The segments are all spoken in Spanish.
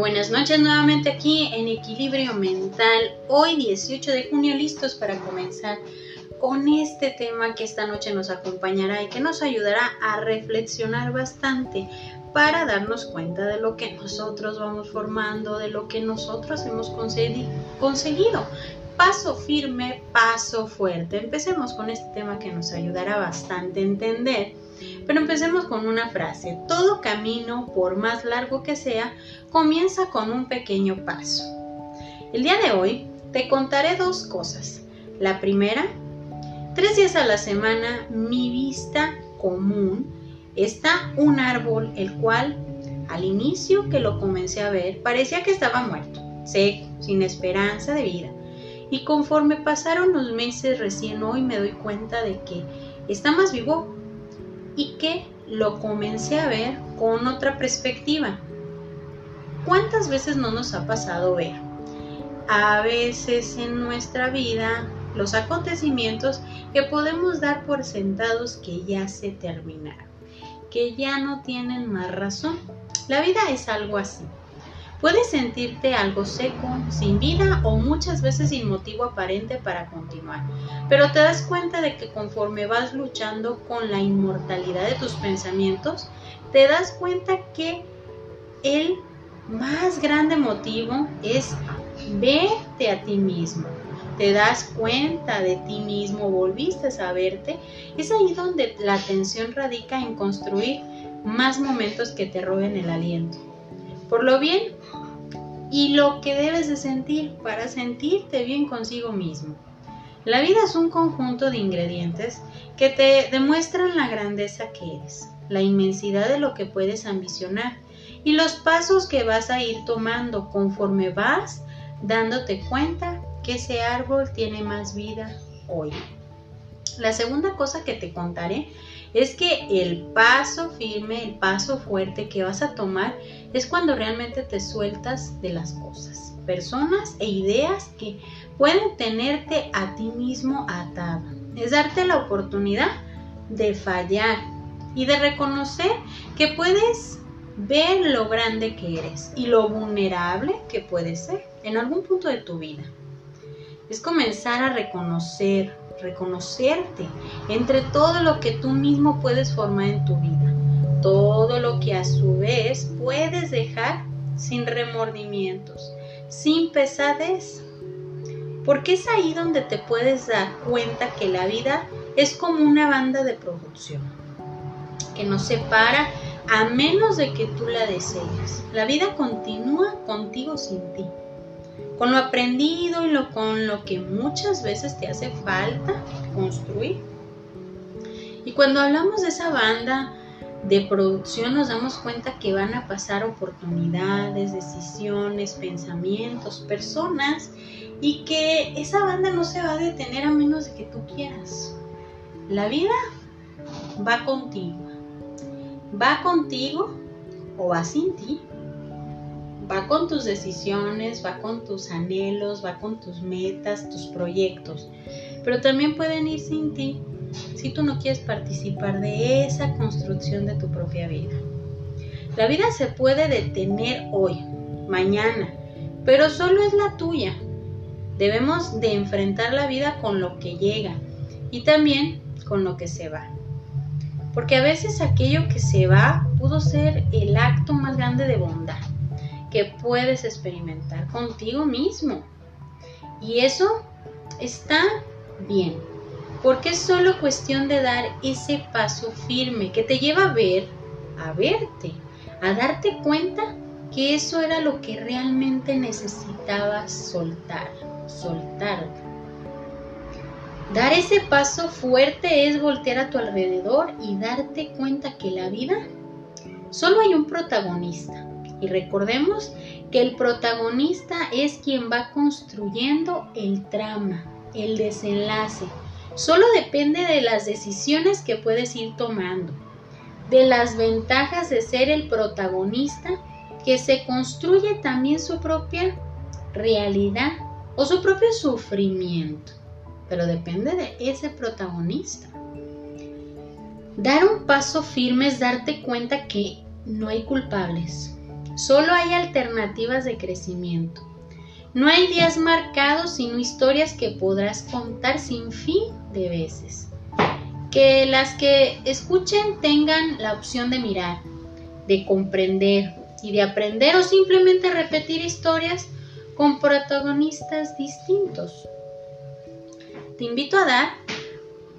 Buenas noches nuevamente aquí en Equilibrio Mental. Hoy 18 de junio listos para comenzar con este tema que esta noche nos acompañará y que nos ayudará a reflexionar bastante para darnos cuenta de lo que nosotros vamos formando, de lo que nosotros hemos conseguido. Paso firme, paso fuerte. Empecemos con este tema que nos ayudará bastante a entender pero empecemos con una frase. Todo camino, por más largo que sea, comienza con un pequeño paso. El día de hoy te contaré dos cosas. La primera, tres días a la semana mi vista común está un árbol el cual al inicio que lo comencé a ver parecía que estaba muerto, seco, sin esperanza de vida. Y conforme pasaron los meses recién hoy me doy cuenta de que está más vivo y que lo comencé a ver con otra perspectiva. ¿Cuántas veces no nos ha pasado ver? A veces en nuestra vida los acontecimientos que podemos dar por sentados que ya se terminaron, que ya no tienen más razón. La vida es algo así. Puedes sentirte algo seco, sin vida o muchas veces sin motivo aparente para continuar, pero te das cuenta de que conforme vas luchando con la inmortalidad de tus pensamientos, te das cuenta que el más grande motivo es verte a ti mismo. Te das cuenta de ti mismo, volviste a verte. Es ahí donde la atención radica en construir más momentos que te roben el aliento. Por lo bien y lo que debes de sentir para sentirte bien consigo mismo. La vida es un conjunto de ingredientes que te demuestran la grandeza que eres, la inmensidad de lo que puedes ambicionar y los pasos que vas a ir tomando conforme vas dándote cuenta que ese árbol tiene más vida hoy. La segunda cosa que te contaré es que el paso firme, el paso fuerte que vas a tomar es cuando realmente te sueltas de las cosas, personas e ideas que pueden tenerte a ti mismo atado. Es darte la oportunidad de fallar y de reconocer que puedes ver lo grande que eres y lo vulnerable que puedes ser en algún punto de tu vida. Es comenzar a reconocer, reconocerte entre todo lo que tú mismo puedes formar en tu vida, todo lo que a su vez puedes dejar sin remordimientos, sin pesadez. Porque es ahí donde te puedes dar cuenta que la vida es como una banda de producción, que nos separa a menos de que tú la desees. La vida continúa contigo sin ti con lo aprendido y lo, con lo que muchas veces te hace falta construir. Y cuando hablamos de esa banda de producción nos damos cuenta que van a pasar oportunidades, decisiones, pensamientos, personas y que esa banda no se va a detener a menos de que tú quieras. La vida va contigo. Va contigo o va sin ti va con tus decisiones, va con tus anhelos, va con tus metas, tus proyectos, pero también pueden ir sin ti si tú no quieres participar de esa construcción de tu propia vida. La vida se puede detener hoy, mañana, pero solo es la tuya. Debemos de enfrentar la vida con lo que llega y también con lo que se va. Porque a veces aquello que se va pudo ser el acto más grande de bondad que puedes experimentar contigo mismo. Y eso está bien, porque es solo cuestión de dar ese paso firme que te lleva a ver, a verte, a darte cuenta que eso era lo que realmente necesitabas soltar, soltarte. Dar ese paso fuerte es voltear a tu alrededor y darte cuenta que la vida solo hay un protagonista y recordemos que el protagonista es quien va construyendo el trama, el desenlace. Solo depende de las decisiones que puedes ir tomando, de las ventajas de ser el protagonista, que se construye también su propia realidad o su propio sufrimiento. Pero depende de ese protagonista. Dar un paso firme es darte cuenta que no hay culpables, Solo hay alternativas de crecimiento. No hay días marcados, sino historias que podrás contar sin fin de veces. Que las que escuchen tengan la opción de mirar, de comprender y de aprender o simplemente repetir historias con protagonistas distintos. Te invito a dar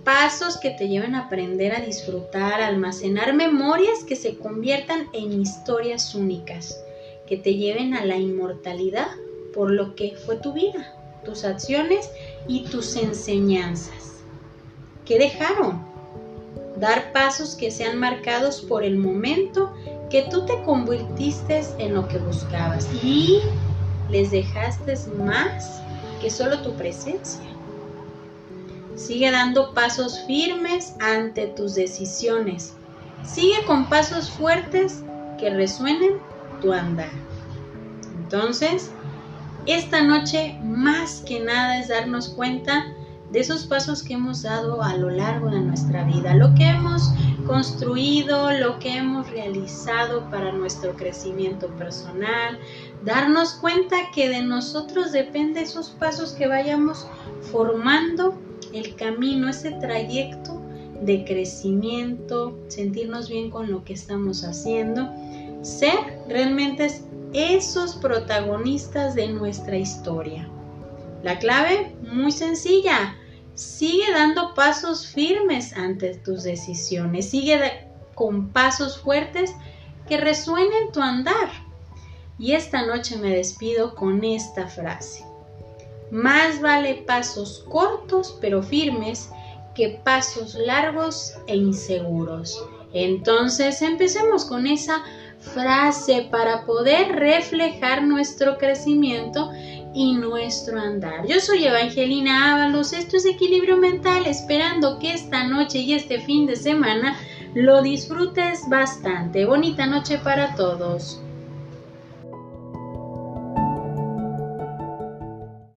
pasos que te lleven a aprender a disfrutar, a almacenar memorias que se conviertan en historias únicas, que te lleven a la inmortalidad por lo que fue tu vida, tus acciones y tus enseñanzas. ¿Qué dejaron? Dar pasos que sean marcados por el momento que tú te convirtiste en lo que buscabas y les dejaste más que solo tu presencia. Sigue dando pasos firmes ante tus decisiones. Sigue con pasos fuertes que resuenen tu andar. Entonces, esta noche más que nada es darnos cuenta de esos pasos que hemos dado a lo largo de nuestra vida, lo que hemos construido, lo que hemos realizado para nuestro crecimiento personal, darnos cuenta que de nosotros depende esos pasos que vayamos formando el camino, ese trayecto de crecimiento, sentirnos bien con lo que estamos haciendo, ser realmente esos protagonistas de nuestra historia. La clave, muy sencilla, sigue dando pasos firmes ante tus decisiones, sigue con pasos fuertes que resuenen tu andar. Y esta noche me despido con esta frase. Más vale pasos cortos pero firmes que pasos largos e inseguros. Entonces empecemos con esa frase para poder reflejar nuestro crecimiento y nuestro andar. Yo soy Evangelina Ábalos, esto es Equilibrio Mental, esperando que esta noche y este fin de semana lo disfrutes bastante. Bonita noche para todos.